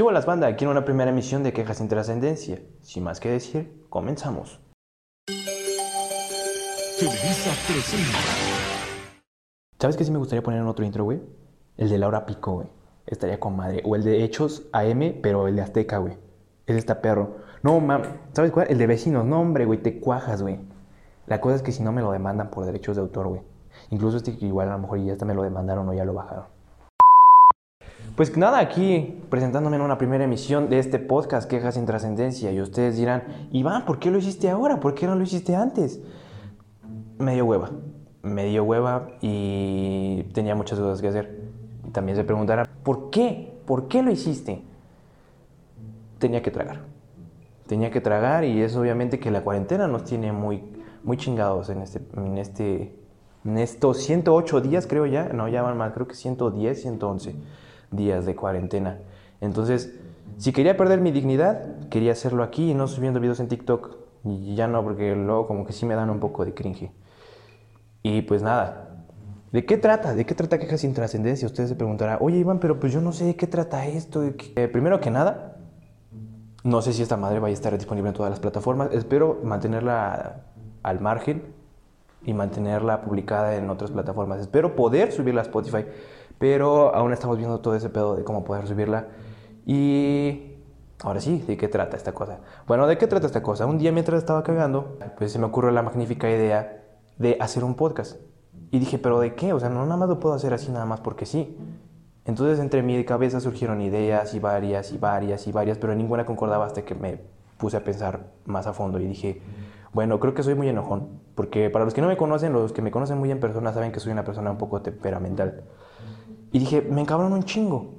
¿Qué las banda? Aquí en una primera emisión de Quejas sin Trascendencia. Sin más que decir, comenzamos. ¿Sabes qué sí me gustaría poner en otro intro, güey? El de Laura Pico, güey. Estaría con madre. O el de Hechos AM, pero el de Azteca, güey. Es esta perro. No, mam, ¿sabes cuál? El de vecinos. No, hombre, güey, te cuajas, güey. La cosa es que si no me lo demandan por derechos de autor, güey. Incluso este que igual a lo mejor ya hasta me lo demandaron o ya lo bajaron. Pues nada, aquí presentándome en una primera emisión de este podcast Quejas sin Trascendencia. Y ustedes dirán, Iván, ¿por qué lo hiciste ahora? ¿Por qué no lo hiciste antes? Me dio hueva. Me dio hueva y tenía muchas cosas que hacer. También se preguntarán, ¿por qué? ¿Por qué lo hiciste? Tenía que tragar. Tenía que tragar y es obviamente que la cuarentena nos tiene muy, muy chingados en este, en este, en estos 108 días creo ya, no ya van más, creo que 110, 111 días de cuarentena. Entonces, si quería perder mi dignidad, quería hacerlo aquí y no subiendo videos en TikTok. Y ya no, porque luego como que sí me dan un poco de cringe. Y pues nada. ¿De qué trata? ¿De qué trata Quejas sin Trascendencia? Ustedes se preguntarán, oye Iván, pero pues yo no sé de qué trata esto. Eh, primero que nada, no sé si esta madre vaya a estar disponible en todas las plataformas. Espero mantenerla al margen y mantenerla publicada en otras plataformas. Espero poder subirla a Spotify pero aún estamos viendo todo ese pedo de cómo poder subirla. Y ahora sí, ¿de qué trata esta cosa? Bueno, ¿de qué trata esta cosa? Un día mientras estaba cagando, pues se me ocurrió la magnífica idea de hacer un podcast. Y dije, ¿pero de qué? O sea, no nada más lo puedo hacer así nada más porque sí. Entonces entre mi cabeza surgieron ideas y varias y varias y varias, pero ninguna concordaba hasta que me puse a pensar más a fondo y dije, bueno, creo que soy muy enojón, porque para los que no me conocen, los que me conocen muy en persona saben que soy una persona un poco temperamental. Y dije, me encabron un chingo.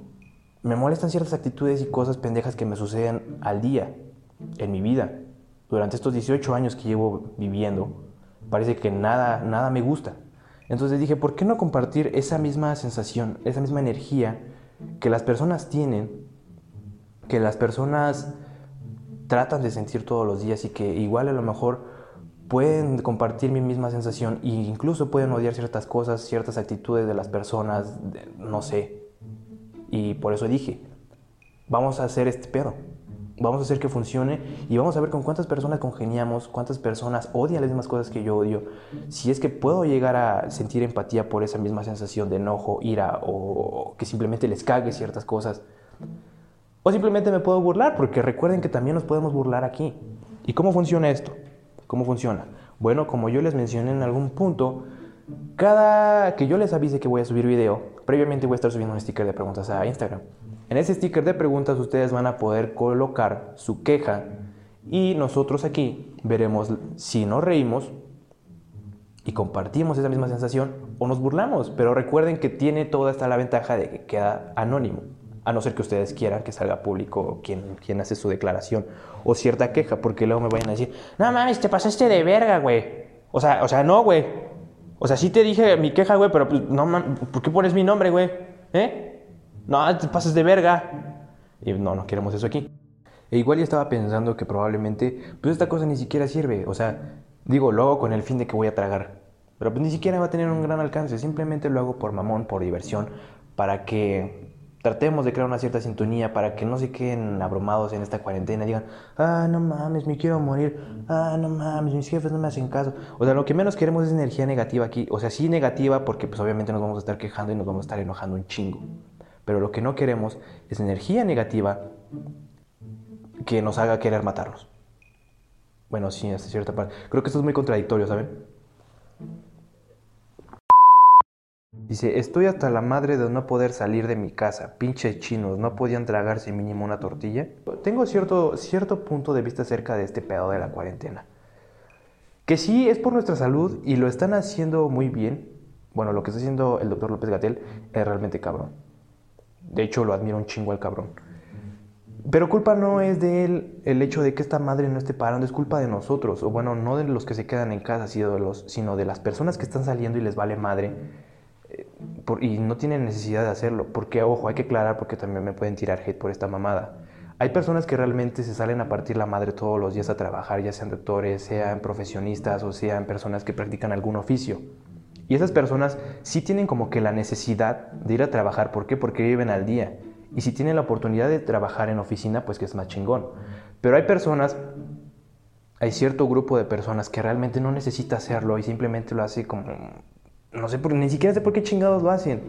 Me molestan ciertas actitudes y cosas pendejas que me suceden al día, en mi vida. Durante estos 18 años que llevo viviendo, parece que nada, nada me gusta. Entonces dije, ¿por qué no compartir esa misma sensación, esa misma energía que las personas tienen, que las personas tratan de sentir todos los días y que igual a lo mejor pueden compartir mi misma sensación e incluso pueden odiar ciertas cosas, ciertas actitudes de las personas, no sé. Y por eso dije, vamos a hacer este pedo. Vamos a hacer que funcione y vamos a ver con cuántas personas congeniamos, cuántas personas odian las mismas cosas que yo odio. Si es que puedo llegar a sentir empatía por esa misma sensación de enojo, ira o que simplemente les cague ciertas cosas. O simplemente me puedo burlar, porque recuerden que también nos podemos burlar aquí. ¿Y cómo funciona esto? ¿Cómo funciona? Bueno, como yo les mencioné en algún punto, cada que yo les avise que voy a subir video, previamente voy a estar subiendo un sticker de preguntas a Instagram. En ese sticker de preguntas ustedes van a poder colocar su queja y nosotros aquí veremos si nos reímos y compartimos esa misma sensación o nos burlamos. Pero recuerden que tiene toda esta la ventaja de que queda anónimo a no ser que ustedes quieran que salga público quien, quien hace su declaración o cierta queja, porque luego me vayan a decir, no mames, te pasaste de verga, güey. O sea, o sea, no, güey. O sea, sí te dije mi queja, güey, pero pues, no mames, ¿por qué pones mi nombre, güey? ¿Eh? No, te pasas de verga. Y no, no queremos eso aquí. E igual ya estaba pensando que probablemente, pues esta cosa ni siquiera sirve. O sea, digo, lo hago con el fin de que voy a tragar. Pero pues ni siquiera va a tener un gran alcance. Simplemente lo hago por mamón, por diversión, para que tratemos de crear una cierta sintonía para que no se queden abrumados en esta cuarentena digan, ah, no mames, me quiero morir, ah, no mames, mis jefes no me hacen caso. O sea, lo que menos queremos es energía negativa aquí. O sea, sí negativa porque pues obviamente nos vamos a estar quejando y nos vamos a estar enojando un chingo. Pero lo que no queremos es energía negativa que nos haga querer matarnos. Bueno, sí, hasta cierta parte. Creo que esto es muy contradictorio, ¿saben? Dice, estoy hasta la madre de no poder salir de mi casa. Pinches chinos, ¿no podían tragarse mínimo una tortilla? Tengo cierto, cierto punto de vista acerca de este pedo de la cuarentena. Que sí es por nuestra salud y lo están haciendo muy bien. Bueno, lo que está haciendo el doctor López Gatel es realmente cabrón. De hecho, lo admiro un chingo al cabrón. Pero culpa no es de él el hecho de que esta madre no esté parando, es culpa de nosotros. O bueno, no de los que se quedan en casa, sino de, los, sino de las personas que están saliendo y les vale madre y no tienen necesidad de hacerlo. Porque, ojo, hay que aclarar porque también me pueden tirar hate por esta mamada. Hay personas que realmente se salen a partir la madre todos los días a trabajar, ya sean doctores, sean profesionistas o sean personas que practican algún oficio. Y esas personas sí tienen como que la necesidad de ir a trabajar. ¿Por qué? Porque viven al día. Y si tienen la oportunidad de trabajar en oficina, pues que es más chingón. Pero hay personas, hay cierto grupo de personas que realmente no necesita hacerlo y simplemente lo hace como, no sé, por, ni siquiera sé por qué chingados lo hacen.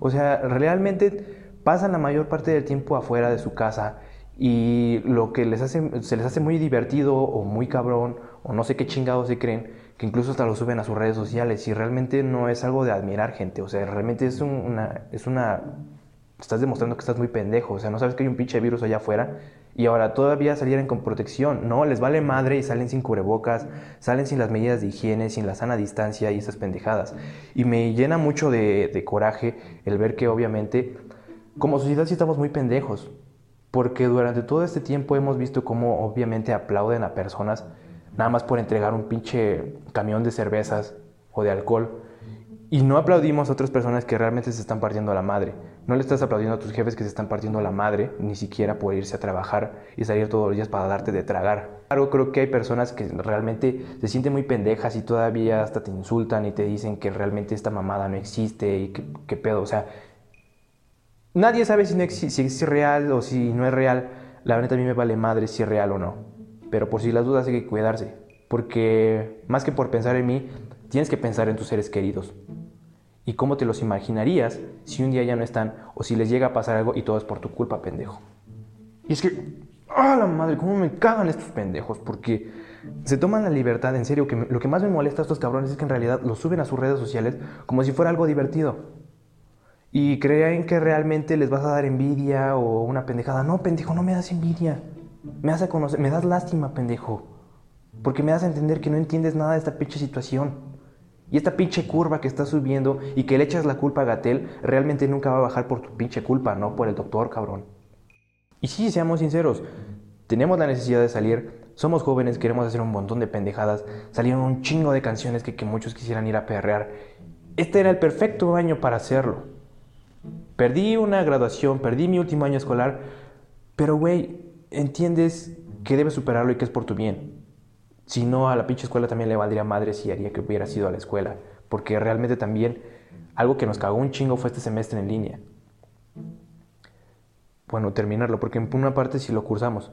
O sea, realmente pasan la mayor parte del tiempo afuera de su casa y lo que les hace, se les hace muy divertido o muy cabrón o no sé qué chingados se creen, que incluso hasta lo suben a sus redes sociales y realmente no es algo de admirar gente, o sea, realmente es una, es una, estás demostrando que estás muy pendejo, o sea, no sabes que hay un pinche virus allá afuera y ahora todavía salieran con protección, no, les vale madre y salen sin cubrebocas, salen sin las medidas de higiene, sin la sana distancia y esas pendejadas. Y me llena mucho de, coraje el ver que obviamente como sociedad sí estamos muy pendejos, porque durante todo este tiempo hemos visto cómo obviamente aplauden a personas nada más por entregar un pinche camión de cervezas o de alcohol. Y no aplaudimos a otras personas que realmente se están partiendo a la madre. No le estás aplaudiendo a tus jefes que se están partiendo a la madre, ni siquiera por irse a trabajar y salir todos los días para darte de tragar. Claro, creo que hay personas que realmente se sienten muy pendejas y todavía hasta te insultan y te dicen que realmente esta mamada no existe y que, pedo. O sea, nadie sabe si, no si es real o si no es real. La verdad a mí me vale madre si es real o no. Pero por si las dudas hay que cuidarse. Porque más que por pensar en mí, tienes que pensar en tus seres queridos. ¿Y cómo te los imaginarías si un día ya no están o si les llega a pasar algo y todo es por tu culpa, pendejo? Y es que, ¡ah, la madre! ¿Cómo me cagan estos pendejos? Porque se toman la libertad, en serio, que lo que más me molesta a estos cabrones es que en realidad lo suben a sus redes sociales como si fuera algo divertido. Y creen que realmente les vas a dar envidia o una pendejada. No, pendejo, no me das envidia. Me das a me das lástima, pendejo. Porque me das a entender que no entiendes nada de esta pinche situación. Y esta pinche curva que está subiendo y que le echas la culpa a Gatel, realmente nunca va a bajar por tu pinche culpa, no por el doctor, cabrón. Y sí, seamos sinceros, tenemos la necesidad de salir, somos jóvenes, queremos hacer un montón de pendejadas, salieron un chingo de canciones que, que muchos quisieran ir a perrear. Este era el perfecto año para hacerlo. Perdí una graduación, perdí mi último año escolar, pero güey, entiendes que debes superarlo y que es por tu bien. Si no, a la pinche escuela también le valdría madre si haría que hubiera sido a la escuela. Porque realmente también algo que nos cagó un chingo fue este semestre en línea. Bueno, terminarlo, porque en una parte sí lo cursamos.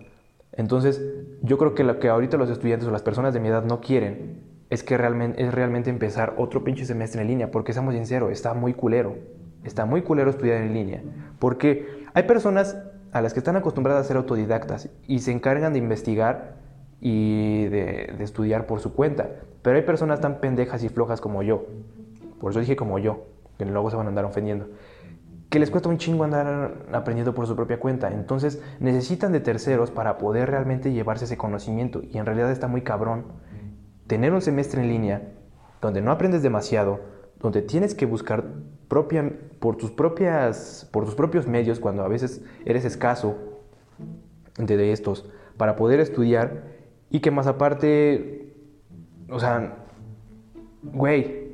Entonces, yo creo que lo que ahorita los estudiantes o las personas de mi edad no quieren es que realmente, es realmente empezar otro pinche semestre en línea, porque seamos sinceros, está muy culero. Está muy culero estudiar en línea. Porque hay personas a las que están acostumbradas a ser autodidactas y se encargan de investigar y de, estudiar por su cuenta. Pero hay personas tan pendejas y flojas como yo, por eso dije como yo, que luego se van a andar ofendiendo, que les cuesta un chingo andar aprendiendo por su propia cuenta. Entonces necesitan de terceros para poder realmente llevarse ese conocimiento. Y en realidad está muy cabrón tener un semestre en línea donde no aprendes demasiado, donde tienes que buscar propia, por, tus propias, por tus propios medios, cuando a veces eres escaso de estos, para poder estudiar y que más aparte, o sea, güey,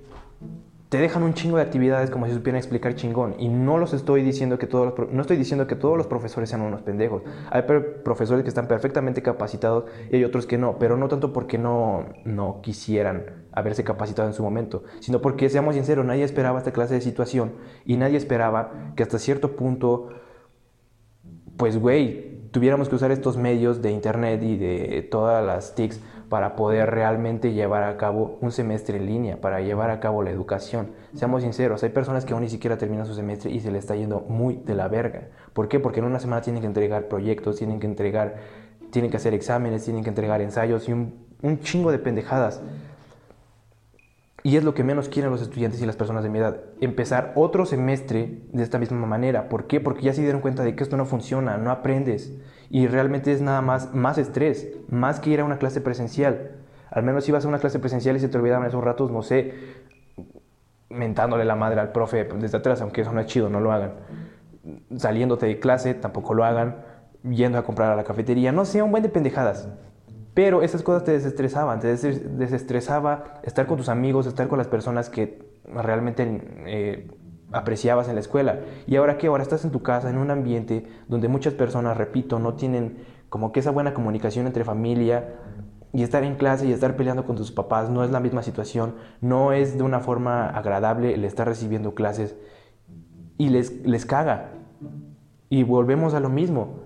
te dejan un chingo de actividades como si supieran explicar chingón. Y no los estoy diciendo que todos los, no estoy diciendo que todos los profesores sean unos pendejos. Hay profesores que están perfectamente capacitados y hay otros que no, pero no tanto porque no, no quisieran haberse capacitado en su momento, sino porque, seamos sinceros, nadie esperaba esta clase de situación y nadie esperaba que hasta cierto punto, pues, güey, tuviéramos que usar estos medios de internet y de todas las TICs para poder realmente llevar a cabo un semestre en línea, para llevar a cabo la educación. Seamos sinceros, hay personas que aún ni siquiera terminan su semestre y se le está yendo muy de la verga. ¿Por qué? Porque en una semana tienen que entregar proyectos, tienen que entregar, tienen que hacer exámenes, tienen que entregar ensayos y un, un chingo de pendejadas. Y es lo que menos quieren los estudiantes y las personas de mi edad. Empezar otro semestre de esta misma manera. ¿Por qué? Porque ya se dieron cuenta de que esto no funciona, no aprendes. Y realmente es nada más, más estrés, más que ir a una clase presencial. Al menos si vas a una clase presencial y se te olvidaban esos ratos, no sé, mentándole la madre al profe desde atrás, aunque eso no es chido, no lo hagan. Saliéndote de clase, tampoco lo hagan. Yendo a comprar a la cafetería, no sé, un buen de pendejadas. Pero esas cosas te desestresaban, te desestresaba estar con tus amigos, estar con las personas que realmente eh, apreciabas en la escuela. Y ahora que ahora estás en tu casa, en un ambiente donde muchas personas, repito, no tienen como que esa buena comunicación entre familia y estar en clase y estar peleando con tus papás no es la misma situación, no es de una forma agradable el estar recibiendo clases y les, les caga. Y volvemos a lo mismo.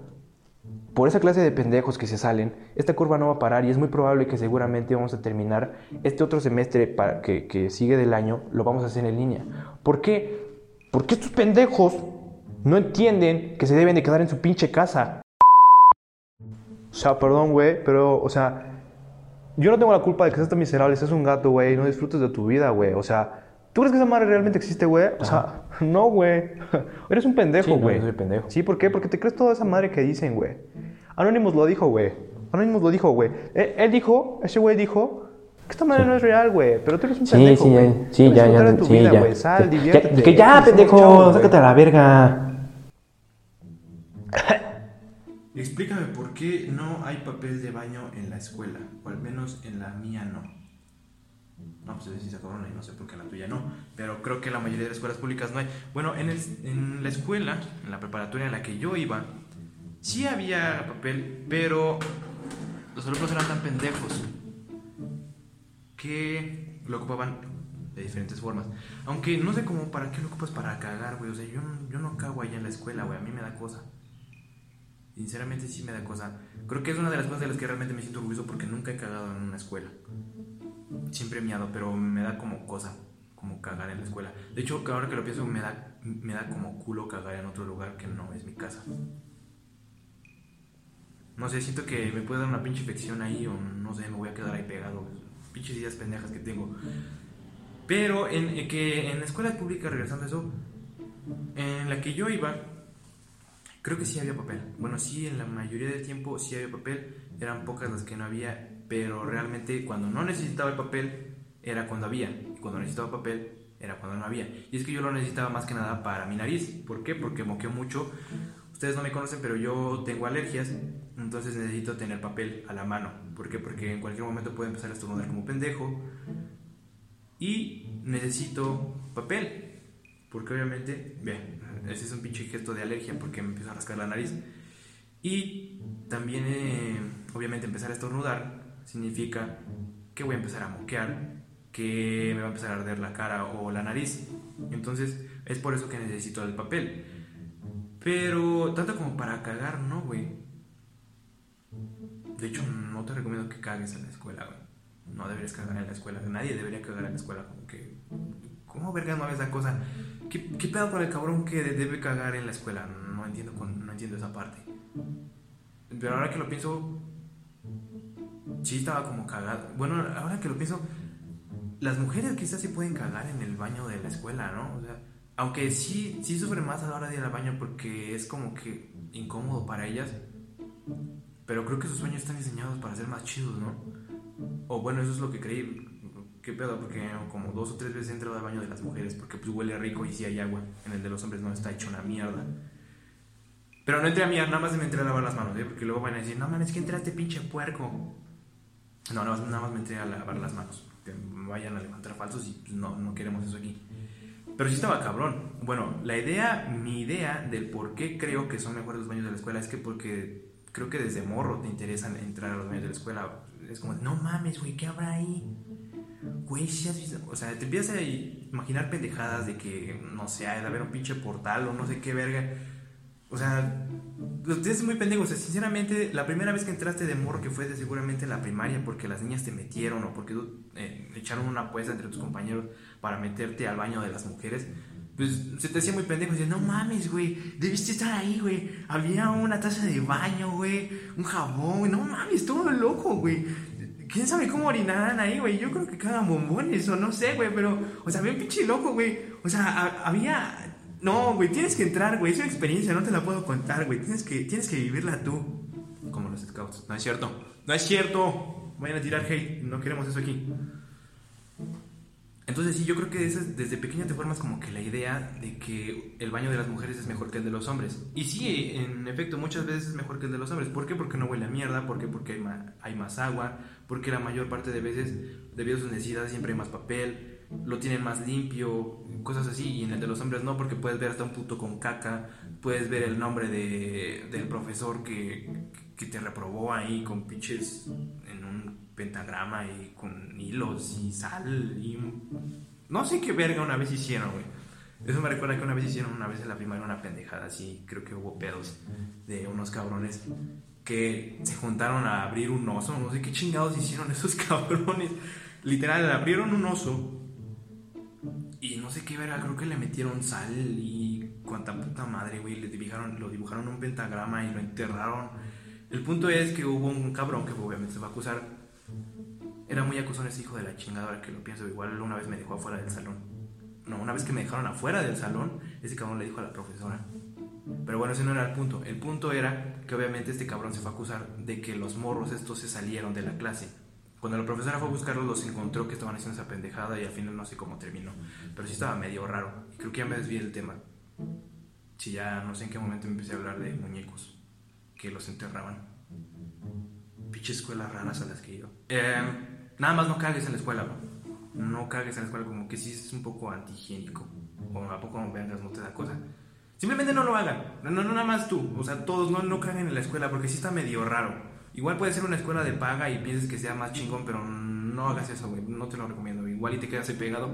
Por esa clase de pendejos que se salen, esta curva no va a parar y es muy probable que seguramente vamos a terminar este otro semestre que sigue del año, lo vamos a hacer en línea. ¿Por qué? Porque estos pendejos no entienden que se deben de quedar en su pinche casa. O sea, perdón, güey, pero, o sea, yo no tengo la culpa de que seas tan miserable, seas un gato, güey, no disfrutes de tu vida, güey. O sea, ¿tú crees que esa madre realmente existe, güey? O sea, no, güey. Eres un pendejo, Sí, no, güey. soy pendejo. Sí, ¿por qué? Porque te crees toda esa madre que dicen, güey. Anonymous lo dijo, güey. Anonymous lo dijo, güey. Él, él dijo, ese güey dijo, que esta madre no es real, güey. Pero tú eres un Sí, pendejo, sí, güey. ya, sí, ya, ya, tu sí, vida, ya. güey. Sal, Ya, diviértete. que ya, pendejo, chavos, güey. sácate a la verga. Explícame por qué no hay papel de baño en la escuela, o al menos en la mía no. No, pues sí se acabaron y no sé por qué la tuya no, pero creo que la mayoría de las escuelas públicas no hay. Bueno, en, el- en la escuela, en la preparatoria en la que yo iba, sí había papel, pero los alumnos eran tan pendejos que lo ocupaban de diferentes formas. Aunque no sé cómo, ¿para qué lo ocupas para cagar, güey? O sea, yo, yo no cago allá en la escuela, güey, a mí me da cosa. Sinceramente sí me da cosa. Creo que es una de las cosas de las que realmente me siento orgulloso porque nunca he cagado en una escuela. Siempre miado, pero me da como cosa, como cagar en la escuela. De hecho, ahora que lo pienso, me da, me da como culo cagar en otro lugar que no es mi casa. No sé, siento que me puede dar una pinche infección ahí o no sé, me voy a quedar ahí pegado. Pinches ideas pendejas que tengo. Pero en, en que en la escuela pública, regresando a eso, en la que yo iba, Creo que sí había papel. Bueno, sí, en la mayoría del tiempo sí había papel. Eran pocas las que no había. Pero realmente cuando no necesitaba el papel era cuando había. Y cuando necesitaba papel era cuando no había. Y es que yo lo necesitaba más que nada para mi nariz. ¿Por qué? Porque moqueo mucho. Ustedes no me conocen, pero yo tengo alergias. Entonces necesito tener papel a la mano. ¿Por qué? Porque en cualquier momento puedo empezar a estornudar como pendejo. Y necesito papel. Porque obviamente, ve, ese es un pinche gesto de alergia porque me empiezo a rascar la nariz. Y también, eh, obviamente, empezar a estornudar significa que voy a empezar a moquear, que me va a empezar a arder la cara o la nariz. Entonces, es por eso que necesito el papel. Pero, tanto como para cagar, no, güey. De hecho, no te recomiendo que cagues en la escuela, güey. No deberías cagar en la escuela. Nadie debería cagar en la escuela. Como que. ¿Cómo verga no esa cosa? ¿Qué, ¿Qué pedo con el cabrón que debe cagar en la escuela? No entiendo, no entiendo esa parte. Pero ahora que lo pienso. Sí, estaba como cagado. Bueno, ahora que lo pienso. Las mujeres quizás sí pueden cagar en el baño de la escuela, ¿no? O sea, aunque sí, sí sufren más a la hora de ir al baño porque es como que incómodo para ellas. Pero creo que sus sueños están diseñados para ser más chidos, ¿no? O bueno, eso es lo que creí. ¿Qué pedo? Porque como dos o tres veces he entrado al baño de las mujeres porque pues huele rico y sí hay agua. En el de los hombres no está hecho una mierda. Pero no entré a mirar, nada más me entré a lavar las manos, ¿eh? Porque luego van a decir, no mames, que entraste pinche puerco. No, más, nada más me entré a lavar las manos. Que vayan a levantar falsos y no, no queremos eso aquí. Pero sí estaba cabrón. Bueno, la idea, mi idea del por qué creo que son mejores los baños de la escuela es que porque creo que desde morro te interesan entrar a los baños de la escuela. Es como, no mames, güey, ¿qué habrá ahí? Güey, visto. O sea, te empiezas a imaginar pendejadas de que, no sé, de haber un pinche portal o no sé qué verga. O sea, ustedes muy pendejos. O sea, sinceramente, la primera vez que entraste de morro, que fue seguramente en la primaria, porque las niñas te metieron o porque eh, echaron una apuesta entre tus compañeros para meterte al baño de las mujeres, pues se te hacía muy pendejo. Dices, no mames, güey, debiste estar ahí, güey. Había una taza de baño, güey, un jabón. No mames, todo loco, güey. ¿Quién sabe cómo orinarán ahí, güey? Yo creo que cagan bombones o no sé, güey, pero, o sea, bien pinche loco, güey. O sea, ha- había. No, güey, tienes que entrar, güey. Es una experiencia, no te la puedo contar, güey. Tienes que, tienes que vivirla tú. Como los scouts. No es cierto. No es cierto. Vayan a tirar hate. No queremos eso aquí. Entonces sí, yo creo que esas- desde pequeño te formas como que la idea de que el baño de las mujeres es mejor que el de los hombres. Y sí, en efecto, muchas veces es mejor que el de los hombres. ¿Por qué? Porque no huele a mierda, ¿por qué? Porque hay, hay más agua, porque la mayor parte de veces, debido a sus necesidades, siempre hay más papel, lo tienen más limpio, cosas así. Y en el de los hombres no, porque puedes ver hasta un puto con caca, puedes ver el nombre de, del profesor que, que te reprobó ahí con pinches en un pentagrama y con hilos y sal y no sé qué verga una vez hicieron, güey. Eso me recuerda que una vez hicieron una vez en la primaria una pendejada así, creo que hubo pedos de unos cabrones que se juntaron a abrir un oso, no sé qué chingados hicieron esos cabrones. Literal, abrieron un oso y no sé qué verga, creo que le metieron sal y cuanta puta madre, güey, le dibujaron, lo dibujaron un pentagrama y lo enterraron. El punto es que hubo un cabrón que obviamente se va a acusar. Era muy acusón ese hijo de la chingadora que lo pienso. Igual una vez me dejó afuera del salón. No, una vez que me dejaron afuera del salón, ese cabrón le dijo a la profesora. Pero bueno, ese no era el punto. El punto era que obviamente este cabrón se fue a acusar de que los morros estos se salieron de la clase. Cuando la profesora fue a buscarlos, los encontró que estaban haciendo esa pendejada y al final no sé cómo terminó. Pero sí estaba medio raro. Y creo que ya me desvié del tema. Si ya no sé en qué momento empecé a hablar de muñecos que los enterraban. Pinche escuelas raras a las que ido. Eh, nada más no cagues en la escuela, bro. No cagues en la escuela, como que sí es un poco antihigiénico. O a poco no vengas, no te da cosa. Simplemente no lo hagan. No, no, nada más tú. O sea, todos no, no caguen en la escuela porque sí está medio raro. Igual puede ser una escuela de paga y pienses que sea más chingón, pero no hagas eso, güey. No te lo recomiendo. Igual y te quedas ahí pegado.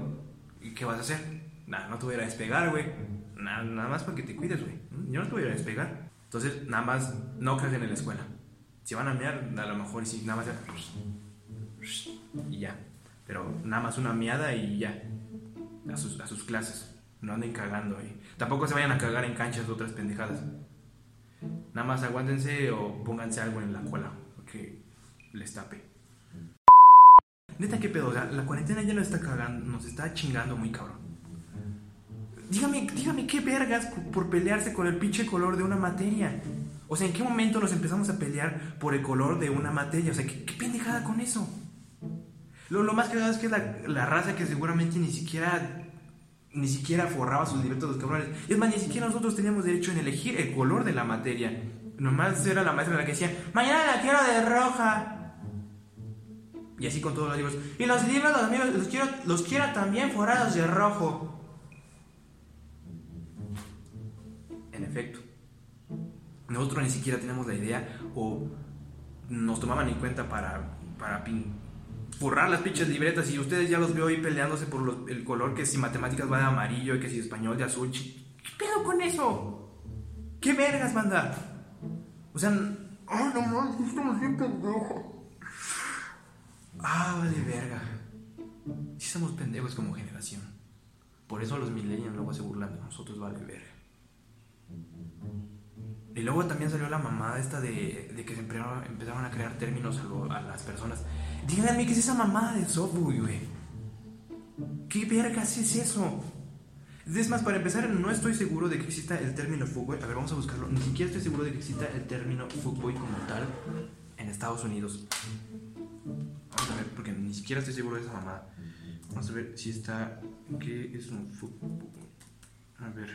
¿Y qué vas a hacer? Nada, no te voy a despegar, güey. Nada, nada más para que te cuides, güey. Yo no te voy a despegar. Entonces, nada más no caguen en la escuela. Si van a mear, a lo mejor y si nada más y ya. Pero nada más una miada y ya. A sus, a sus clases. No anden cagando ahí. Tampoco se vayan a cagar en canchas de otras pendejadas. Nada más aguántense o pónganse algo en la cola. Que les tape. Neta, ¿qué pedo? O sea, la cuarentena ya nos está cagando, nos está chingando muy cabrón. Dígame, dígame qué vergas por pelearse con el pinche color de una materia. O sea, ¿en qué momento nos empezamos a pelear por el color de una materia? O sea, ¿qué, pendejada con eso? Lo, lo más cagado es que la, la raza que seguramente ni siquiera ni siquiera forraba sus libretos los cabrones. Y es más, ni siquiera nosotros teníamos derecho en elegir el color de la materia. Nomás era la maestra la que decía, mañana la quiero de roja. Y así con todos los libros. Y los libros, los amigos, los quiero, los quiero también forrados de rojo. En efecto. Nosotros ni siquiera teníamos la idea o nos tomaban en cuenta para, para forrar las pinches libretas y ustedes ya los veo ahí peleándose por los- el color que si matemáticas va de amarillo y que si español de azul. ¿Qué pedo con eso? ¿Qué vergas, banda? O sea, ay, no mames, estamos bien pendejos. Ah, vale, verga. Sí somos pendejos como generación. Por eso los millennials luego se burlan de nosotros, vale, verga. Y luego también salió la mamada esta de, de que se empezaron, a crear términos a las personas. Díganme qué es esa mamada de software, güey. ¿Qué vergas es eso? Es más, para empezar, no estoy seguro de que exista el término fuckboy. A ver, vamos a buscarlo. Ni siquiera estoy seguro de que exista el término fuckboy como tal en Estados Unidos. Vamos a ver, porque ni siquiera estoy seguro de esa mamada. Vamos a ver si está. ¿Qué es un fuckboy? A ver.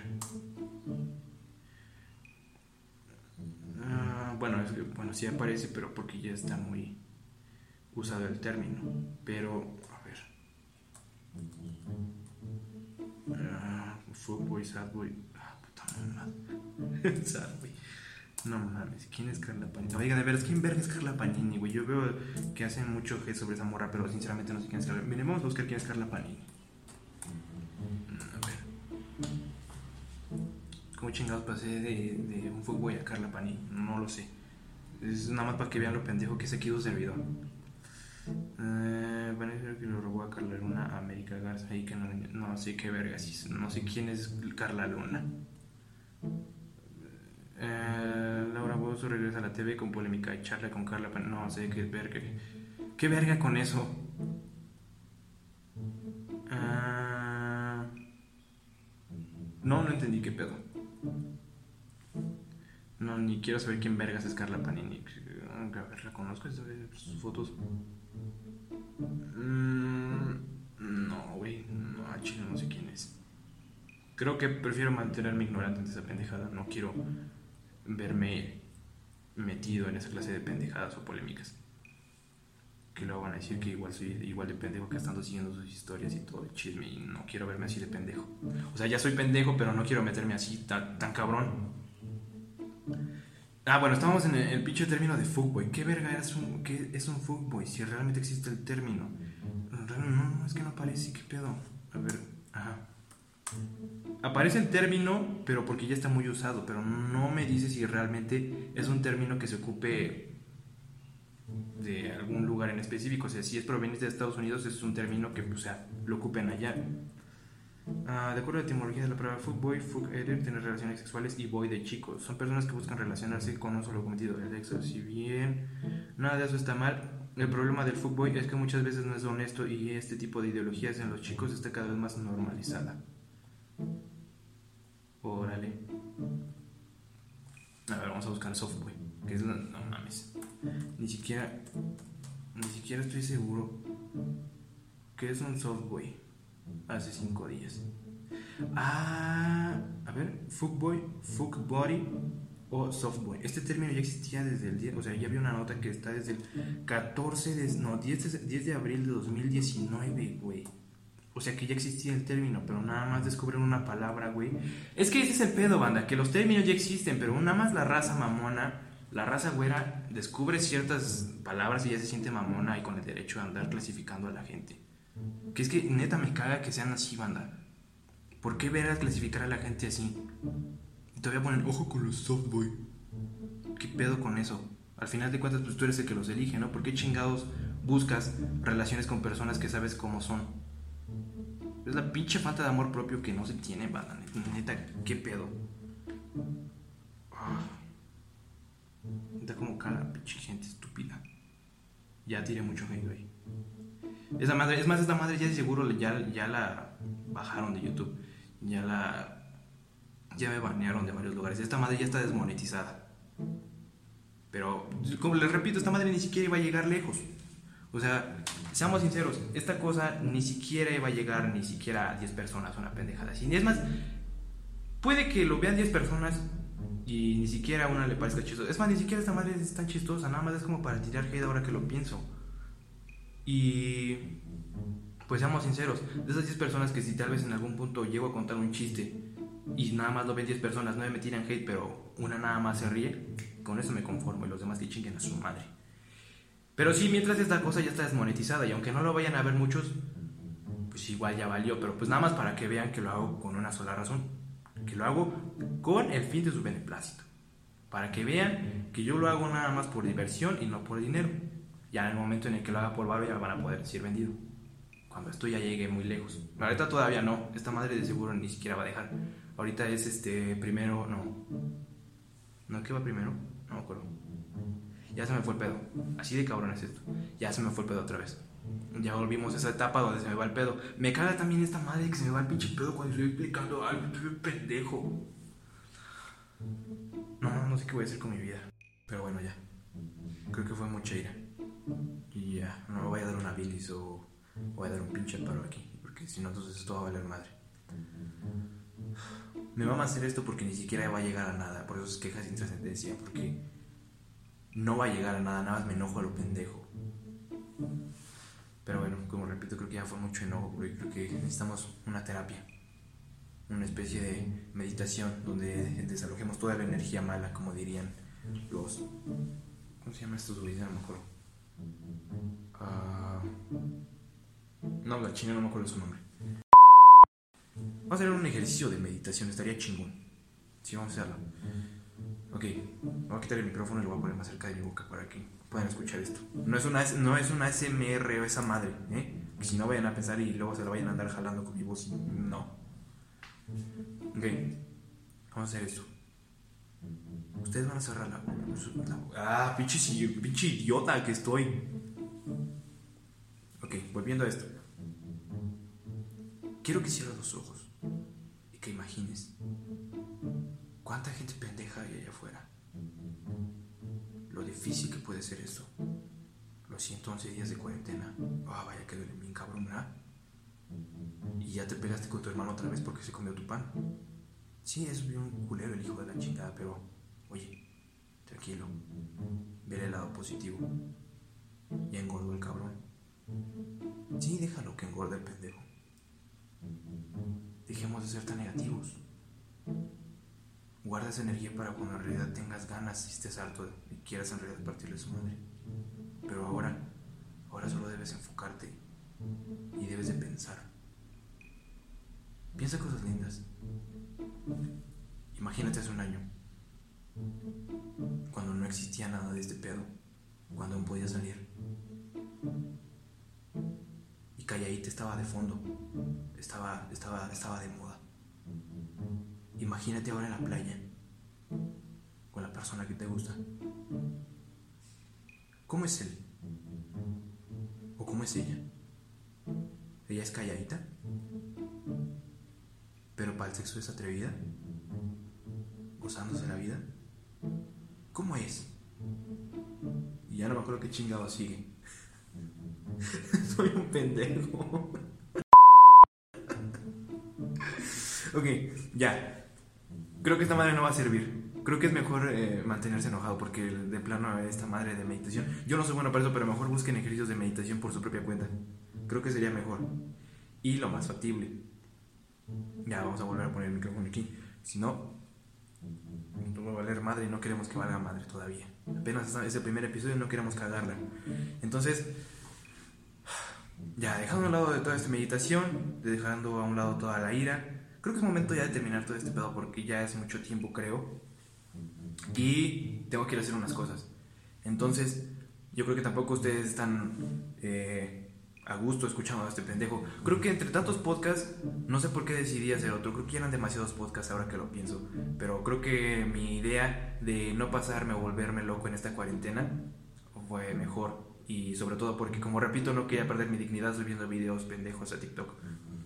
Ah, bueno, es que, bueno, sí aparece, pero porque ya está muy usado el término. Pero, a ver. Ah, fuckboy, sadboy. Ah, puta madre. sadboy. No mames, ¿quién es Carla Panini? Oiga, de veras, ¿quién verga es Carla Panini, güey? Yo veo que hacen mucho hate sobre esa morra, pero sinceramente no sé quién es Carla Miren, vamos a buscar quién es Carla Panini. ¿Cómo chingados pasé de, de un fuckboy a Carla Panini? No lo sé. Es nada más para que vean lo pendejo que es aquí su servidor. Eh, decir que lo robó a Carla Luna a América Garza y que no, sé qué vergas. No sé quién es Carla Luna. Eh, Laura Bozo regresa a la TV con polémica y charla con Carla Pan- No sé qué verga. ¿Qué verga con eso? Ah, no, no entendí qué pedo. No, ni quiero saber quién vergas es Carla Panini. A ver, la conozco, es de sus fotos. Mm, no, güey, no, chile no sé quién es. Creo que prefiero mantenerme ignorante ante esa pendejada. No quiero verme metido en esa clase de pendejadas o polémicas. Que luego van a decir que igual soy igual de pendejo que estando siguiendo sus historias y todo el chisme. Y no quiero verme así de pendejo. O sea, ya soy pendejo, pero no quiero meterme así tan, tan cabrón. Ah, bueno, estábamos en el, el pinche término de fuckboy. ¿Qué verga es un, qué es un fuckboy? Si realmente existe el término. No, no, es que no aparece. ¿Qué pedo? A ver, ajá. aparece el término, pero porque ya está muy usado, pero no me dice si realmente es un término que se ocupe de algún lugar en específico. O sea, si es proveniente de Estados Unidos, es un término que o sea, lo ocupen allá. Ah, de acuerdo a la etimología de la palabra fuckboy, fuckeder tiene relaciones sexuales y boy de chicos. Son personas que buscan relacionarse con un solo cometido, el sexo. Si bien nada de eso está mal, el problema del fuckboy es que muchas veces no es honesto y este tipo de ideologías en los chicos está cada vez más normalizada. Órale. A ver, vamos a buscar softboy. Que es, no mames. Ni siquiera. Ni siquiera estoy seguro. ¿Qué es un softboy? Hace cinco días. Ah, a ver, fuckboy, fuckbody o softboy. Este término ya existía desde el día, o sea, ya había una nota que está desde el 14 de, no, 10 de, 10 de abril de 2019, güey. O sea que ya existía el término, pero nada más descubren una palabra, güey. Es que ese es el pedo, banda, que los términos ya existen, pero nada más la raza mamona, la raza güera, descubre ciertas palabras y ya se siente mamona y con el derecho de andar clasificando a la gente. Que es que neta me caga que sean así, banda. ¿Por qué ver a clasificar a la gente así? Y todavía ponen, ojo con los softboy. ¿Qué pedo con eso? Al final de cuentas, pues tú eres el que los elige, ¿no? ¿Por qué chingados buscas relaciones con personas que sabes cómo son? Es la pinche falta de amor propio que no se tiene, banda. Neta, qué pedo. Ah. Neta, como cara, pinche gente estúpida. Ya tiré mucho hate ahí. Esa madre, es más, esta madre ya de seguro ya, ya la bajaron de YouTube. Ya la. Ya me banearon de varios lugares. Esta madre ya está desmonetizada. Pero, como les repito, esta madre ni siquiera iba a llegar lejos. O sea, seamos sinceros, esta cosa ni siquiera iba a llegar ni siquiera a 10 personas, una pendejada así. Es más, puede que lo vean 10 personas y ni siquiera a una le parezca chistoso. Es más, ni siquiera esta madre es tan chistosa, nada más es como para tirar hate ahora que lo pienso. Y pues seamos sinceros, de esas 10 personas que si tal vez en algún punto llego a contar un chiste y nada más lo ven 10 personas, no me tiran hate, pero una nada más se ríe, con eso me conformo y los demás que chinguen a su madre. Pero sí, mientras esta cosa ya está desmonetizada y aunque no lo vayan a ver muchos, pues igual ya valió. Pero pues nada más para que vean que lo hago con una sola razón. Que lo hago con el fin de su beneplácito. Para que vean que yo lo hago nada más por diversión y no por dinero. Ya en el momento en el que lo haga por barro ya van a poder decir vendido. Cuando esto ya llegue muy lejos. Ahorita todavía no. Esta madre de seguro ni siquiera va a dejar. Ahorita es este primero, no. ¿No qué va primero? No me acuerdo. Ya se me fue el pedo. Así de cabrón es esto. Ya se me fue el pedo otra vez. Ya volvimos a esa etapa donde se me va el pedo. Me caga también esta madre que se me va el pinche pedo cuando estoy explicando algo. Estoy pendejo. No, no sé qué voy a hacer con mi vida. Pero bueno, ya. Creo que fue mucha ira. Y ya, no me voy a dar una bilis o voy a dar un pinche paro aquí. Porque si no, entonces esto va a valer madre. Me va a hacer esto porque ni siquiera va a llegar a nada. Por eso es quejas sin trascendencia. Porque no va a llegar a nada, nada más me enojo a lo pendejo. Pero bueno, como repito, creo que ya fue mucho enojo, porque creo que necesitamos una terapia, una especie de meditación donde desalojemos toda la energía mala, como dirían los. ¿Cómo se llama estos güeyes? No me acuerdo. Ah, no, la china no me acuerdo su nombre. Vamos a hacer un ejercicio de meditación, estaría chingón. Sí, vamos a hacerlo. Ok, voy a quitar el micrófono y lo voy a poner más cerca de mi boca para que puedan escuchar esto. No es una, no es una SMR o esa madre, ¿eh? Que si no vayan a pensar y luego se lo vayan a andar jalando con mi voz. No. Ok, vamos a hacer esto. Ustedes van a cerrar la. ah, pinche, pinche idiota que estoy. Ok, volviendo a esto. Quiero que cierres los ojos y que imagines ¿Cuánta gente pendeja hay allá afuera? Lo difícil que puede ser eso. Los 111 días de cuarentena. Ah, vaya que duele bien cabrón, ¿verdad? Y ya te pegaste con tu hermano otra vez porque se comió tu pan. Sí, es bien culero el hijo de la chingada, pero tranquilo. Ve el lado positivo. Ya engordó el cabrón. Sí, déjalo que engorde el pendejo. Dejemos de ser tan negativos. Guarda esa energía para cuando en realidad tengas ganas y estés harto y quieras en realidad partirle su madre. Pero ahora, ahora solo debes enfocarte y debes de pensar. Piensa cosas lindas. Imagínate hace un año, cuando no existía nada de este pedo, cuando aún podía salir. Y Calladita estaba de fondo, estaba, estaba, estaba de moda. Imagínate ahora en la playa, con la persona que te gusta. ¿Cómo es él? ¿O cómo es ella? ¿Ella es calladita? ¿Pero para el sexo es atrevida? ¿Gozándose la vida? ¿Cómo es? Y ya no me acuerdo qué chingado sigue. Soy un pendejo. ok, ya. Creo que esta madre no va a servir. Creo que es mejor eh, mantenerse enojado porque de plano esta madre de meditación. Yo no soy bueno para eso, pero mejor busquen ejercicios de meditación por su propia cuenta. Creo que sería mejor. Y lo más factible. Ya vamos a volver a poner el micrófono aquí. Si no, no va a valer madre y no queremos que valga madre todavía. Apenas es el primer episodio y no queremos cagarla. Entonces, ya dejando a un lado de toda esta meditación, dejando a un lado toda la ira, creo que es momento ya de terminar todo este pedo porque ya es mucho tiempo, creo. Y tengo que ir a hacer unas cosas. Entonces, yo creo que tampoco ustedes están eh, a gusto escuchando a este pendejo. Creo que entre tantos podcasts, no sé por qué decidí hacer otro. Creo que eran demasiados podcasts ahora que lo pienso. Pero creo que mi idea de no pasarme o volverme loco en esta cuarentena fue mejor. Y sobre todo porque, como repito, no quería perder mi dignidad subiendo videos pendejos a TikTok.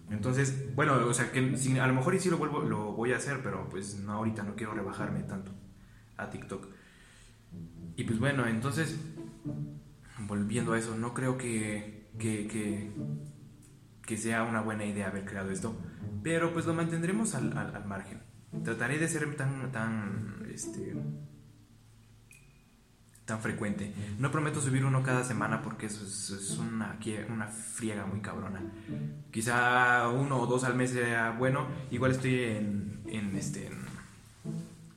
Entonces, bueno, o sea, que a lo mejor y sí lo, vuelvo, lo voy a hacer, pero pues no ahorita, no quiero rebajarme tanto a TikTok. Y pues bueno, entonces, volviendo a eso, no creo que, que, que, que sea una buena idea haber creado esto, pero pues lo mantendremos al, al, al margen. Trataré de ser tan, tan, este, tan frecuente. No prometo subir uno cada semana porque eso es, una, una, friega muy cabrona. Quizá uno o dos al mes sea bueno. Igual estoy en, en este en,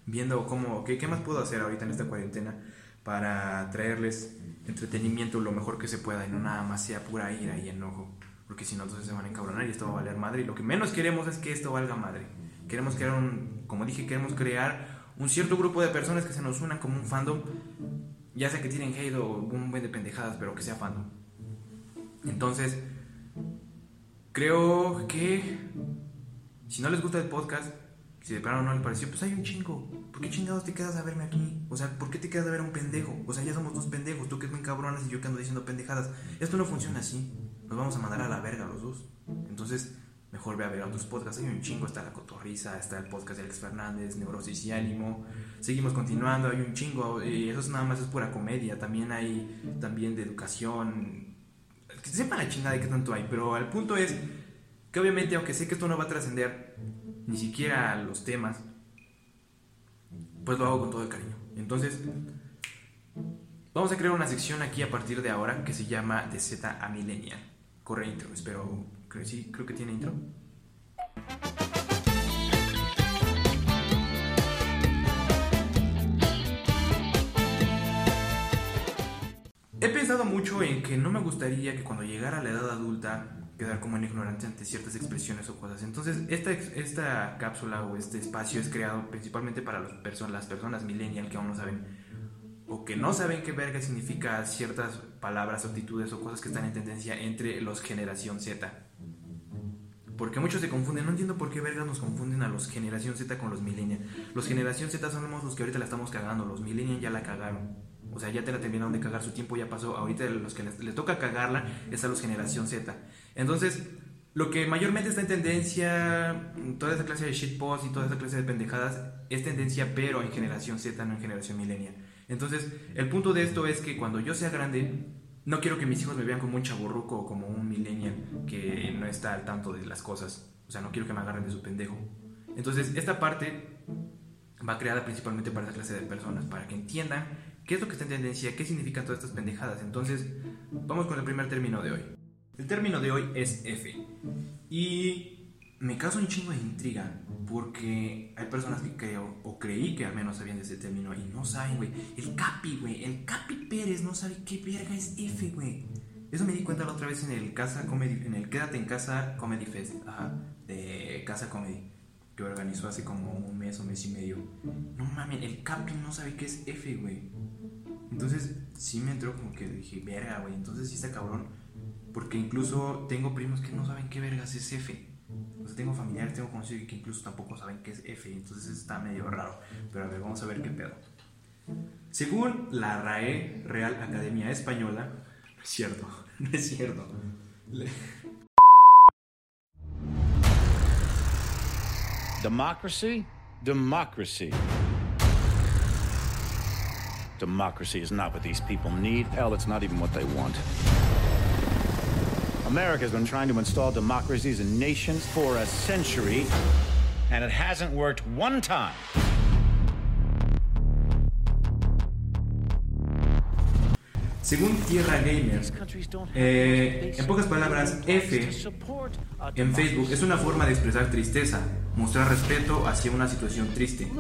viendo cómo qué, qué más puedo hacer ahorita en esta cuarentena para traerles entretenimiento lo mejor que se pueda y no nada más sea pura ira y enojo. Porque si no, entonces se van a encabronar y esto va a valer madre. Y lo que menos queremos es que esto valga madre. Queremos crear un, como dije, queremos crear un cierto grupo de personas que se nos unan como un fandom ya sea que tienen hate o un buen de pendejadas, pero que sea fandom. Entonces, creo que si no les gusta el podcast, si de plano no les pareció, pues hay un chingo. ¿Por qué chingados te quedas a verme aquí? O sea, ¿por qué te quedas a ver a un pendejo? O sea, ya somos dos pendejos, tú que es muy cabronas y yo que ando diciendo pendejadas. Esto no funciona así. Nos vamos a mandar a la verga los dos. Entonces, mejor ve a ver otros podcasts. Hay un chingo, está La Cotorriza, está el podcast de Alex Fernández, Neurosis y Ánimo. Seguimos continuando, hay un chingo. Y eso nada más es pura comedia. También hay también de educación. Que sepan la chingada de qué tanto hay. Pero el punto es que obviamente, aunque sé que esto no va a trascender ni siquiera los temas, pues lo hago con todo el cariño. Entonces, vamos a crear una sección aquí a partir de ahora que se llama De Z a Millennial. Corre intro, espero Creo, sí, creo que tiene intro. He pensado mucho en que no me gustaría que cuando llegara a la edad adulta quedar como en ignorante ante ciertas expresiones o cosas. Entonces, esta, esta cápsula o este espacio es creado principalmente para personas, las personas millennial que aún no saben o que no saben qué verga significa ciertas palabras, actitudes o cosas que están en tendencia entre los generación Z. Porque muchos se confunden. No entiendo por qué verga nos confunden a los generación Z con los millennials. Los generación Z somos los que ahorita la estamos cagando. Los millennials ya la cagaron. O sea, ya te la terminaron de cagar. Su tiempo ya pasó. Ahorita los que les, les toca cagarla es a los generación Z. Entonces, lo que mayormente está en tendencia, toda esa clase de shitpost y toda esa clase de pendejadas, es tendencia, pero en generación Z, no en generación millennial. Entonces, el punto de esto es que cuando yo sea grande, no quiero que mis hijos me vean como un chaburruco o como un millennial que no está al tanto de las cosas. O sea, no quiero que me agarren de su pendejo. Entonces, esta parte va creada principalmente para esa clase de personas, para que entiendan qué es lo que está en tendencia, qué significan todas estas pendejadas. Entonces, vamos con el primer término de hoy. El término de hoy es F. Y me causa un chingo de intriga porque hay personas que creo, o creí que al menos sabían de ese término y no saben, güey. El Capi, güey. El Capi Pérez no sabe qué verga es F, güey. Eso me di cuenta la otra vez en el Casa Comedy, en el Quédate en Casa Comedy Fest, ajá, de Casa Comedy, que organizó hace como un mes o mes y medio. No mames, el Capi no sabe qué es F, güey. Entonces, sí me entró como que dije, verga, güey, entonces sí está cabrón. Porque incluso tengo primos que no saben qué vergas es F. O sea, tengo familiares, tengo conocidos que incluso tampoco saben qué es F. Entonces está medio raro. Pero a ver, vamos a ver qué pedo. Según la RAE, Real Academia Española, no es cierto, no es cierto. Democracy? Democracy. Democracy is not what these people need. Hell, it's not even what they want. America's been trying to install democracies in nations for a century, and it hasn't worked one time. Según Tierra Gamer, eh, en pocas palabras, F en Facebook es una forma de expresar tristeza, mostrar respeto hacia una situación triste.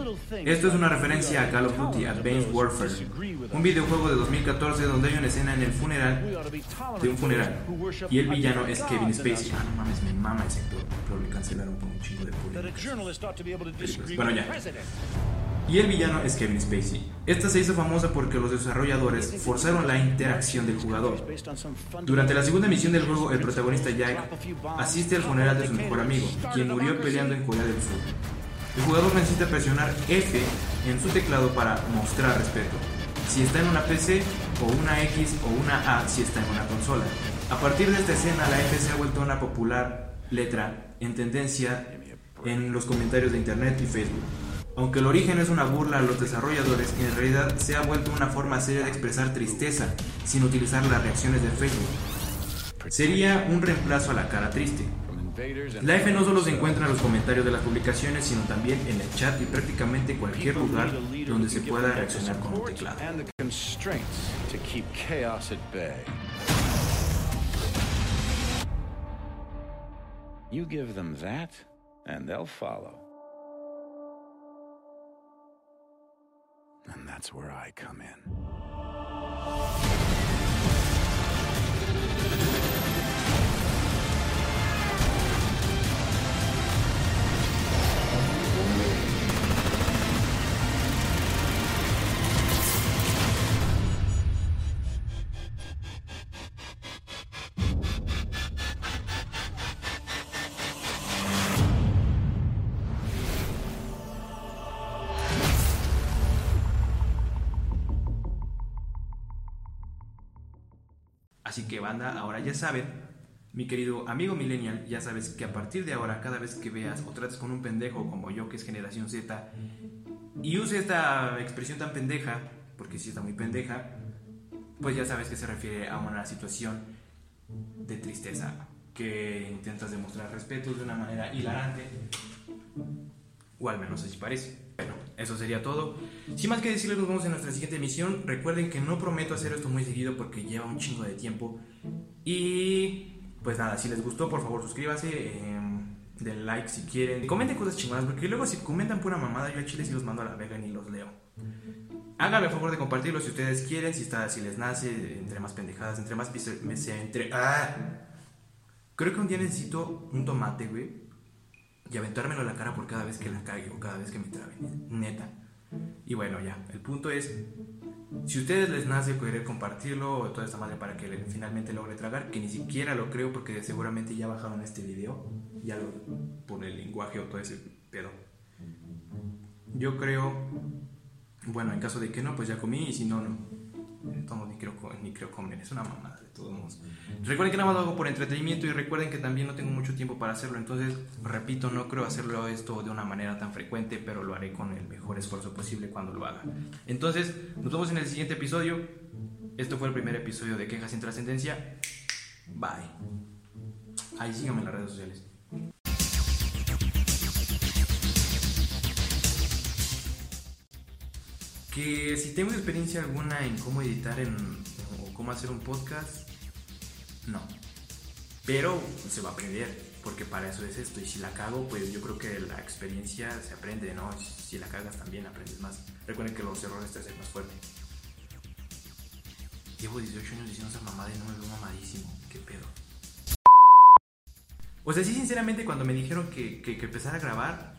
Esto es una referencia a Call of Duty Advanced Warfare, un videojuego de 2014 donde hay una escena en el funeral de un funeral y el villano es Kevin Spacey. Ah, no mames, me mama ese actor, pero le cancelaron por un chingo de disagree Bueno, ya. Y el villano es Kevin Spacey. Esta se hizo famosa porque los desarrolladores forzaron la interacción del jugador. Durante la segunda misión del juego, el protagonista Jack asiste al funeral de su mejor amigo, quien murió peleando en Corea del Sur. El jugador necesita presionar F en su teclado para mostrar respeto, si está en una PC o una X o una A si está en una consola. A partir de esta escena, la F se ha vuelto una popular letra en tendencia en los comentarios de Internet y Facebook. Aunque el origen es una burla a los desarrolladores, en realidad se ha vuelto una forma seria de expresar tristeza sin utilizar las reacciones de Facebook. Sería un reemplazo a la cara triste. La F no solo se encuentra en los comentarios de las publicaciones, sino también en el chat y prácticamente cualquier lugar donde se pueda reaccionar con un teclado. You give them that, and they'll follow. And that's where I come in. Así que banda, ahora ya saben, mi querido amigo millennial, ya sabes que a partir de ahora, cada vez que veas o trates con un pendejo como yo, que es generación Z, y use esta expresión tan pendeja, porque sí está muy pendeja, pues ya sabes que se refiere a una situación de tristeza, que intentas demostrar respeto de una manera hilarante, o al menos así parece. Bueno, eso sería todo. Sin más que decirles, nos vemos en nuestra siguiente emisión. Recuerden que no prometo hacer esto muy seguido porque lleva un chingo de tiempo. Y pues nada, si les gustó, por favor suscríbase, eh, den like si quieren. Comenten cosas chingonas porque luego si comentan pura mamada, yo a Chile sí los mando a la vega y los leo. Háganme el favor de compartirlo si ustedes quieren, si, está, si les nace, entre más pendejadas, entre más sea, entre... ¡Ah! Creo que un día necesito un tomate, güey, y aventármelo a la cara por cada vez que la cague o cada vez que me trabe, neta. Y bueno, ya, el punto es, si a ustedes les nace querer compartirlo o toda esta madre para que finalmente logre tragar, que ni siquiera lo creo porque seguramente ya bajaron este video, ya lo, por el lenguaje o todo ese pedo. Yo creo, bueno, en caso de que no, pues ya comí y si no, no. Todos modos, ni creo, co- ni creo comer, es una mamada de todos modos. Recuerden que nada más lo hago por entretenimiento y recuerden que también no tengo mucho tiempo para hacerlo, entonces, repito, no creo hacerlo esto de una manera tan frecuente, pero lo haré con el mejor esfuerzo posible cuando lo haga. Entonces, nos vemos en el siguiente episodio. Esto fue el primer episodio de Quejas sin Trascendencia. Bye. Ahí síganme en las redes sociales. Que si tengo experiencia alguna en cómo editar en, o cómo hacer un podcast, no. Pero se va a aprender, porque para eso es esto. Y si la cago, pues yo creo que la experiencia se aprende, ¿no? Si la cagas también aprendes más. Recuerden que los errores te hacen más fuerte. Llevo 18 años diciendo esa mamada y no me veo mamadísimo. ¿Qué pedo? O sea, sí, sinceramente, cuando me dijeron que, que, que empezara a grabar,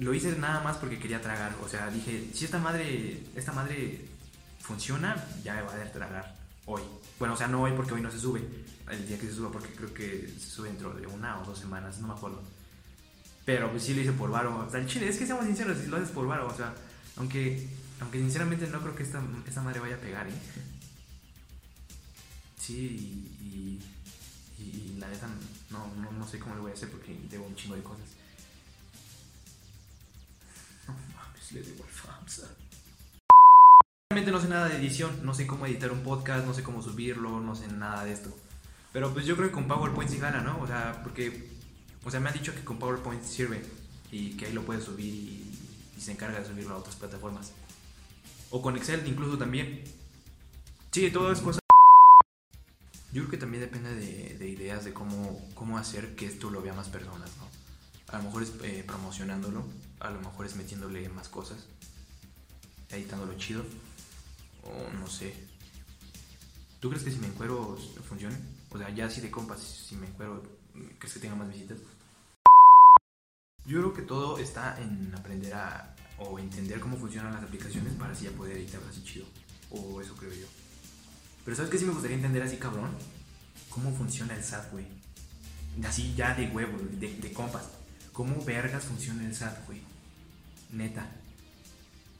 lo hice nada más porque quería tragar. O sea, dije, si esta madre, esta madre funciona, ya me va a tragar hoy. Bueno, o sea, no hoy porque hoy no se sube. El día que se suba, porque creo que se sube dentro de una o dos semanas, no me acuerdo. Pero pues sí lo hice por varo. O sea, chile, es que seamos sinceros, si lo haces por varo, o sea, aunque, aunque sinceramente no creo que esta, esta madre vaya a pegar, ¿eh? Sí, y la neta no, no, no sé cómo lo voy a hacer porque debo un chingo de cosas. Le debo al FAMSA. Realmente no sé nada de edición, no sé cómo editar un podcast, no sé cómo subirlo, no sé nada de esto. Pero pues yo creo que con PowerPoint sí gana, ¿no? O sea, porque, o sea, me han dicho que con PowerPoint sirve y que ahí lo puedes subir y, y se encarga de subirlo a otras plataformas. O con Excel incluso también. Sí, todo es cosa. Yo creo que también depende de, de ideas de cómo, cómo hacer que esto lo vea más personas, ¿no? A lo mejor es eh, promocionándolo, a lo mejor es metiéndole más cosas, editándolo chido, o no sé. ¿Tú crees que si me encuero funcione? O sea, ya así de compas, si me encuero, ¿crees que tenga más visitas? Yo creo que todo está en aprender a o entender cómo funcionan las aplicaciones para así ya poder editarlo así chido. O eso creo yo. Pero ¿sabes qué sí me gustaría entender así, cabrón? ¿Cómo funciona el SAT, güey? Así ya de huevo, de, de compas. ¿Cómo vergas funciona el SAT, güey? Neta.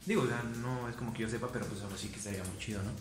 Digo, o sea, no es como que yo sepa, pero pues ahora sí que estaría muy chido, ¿no?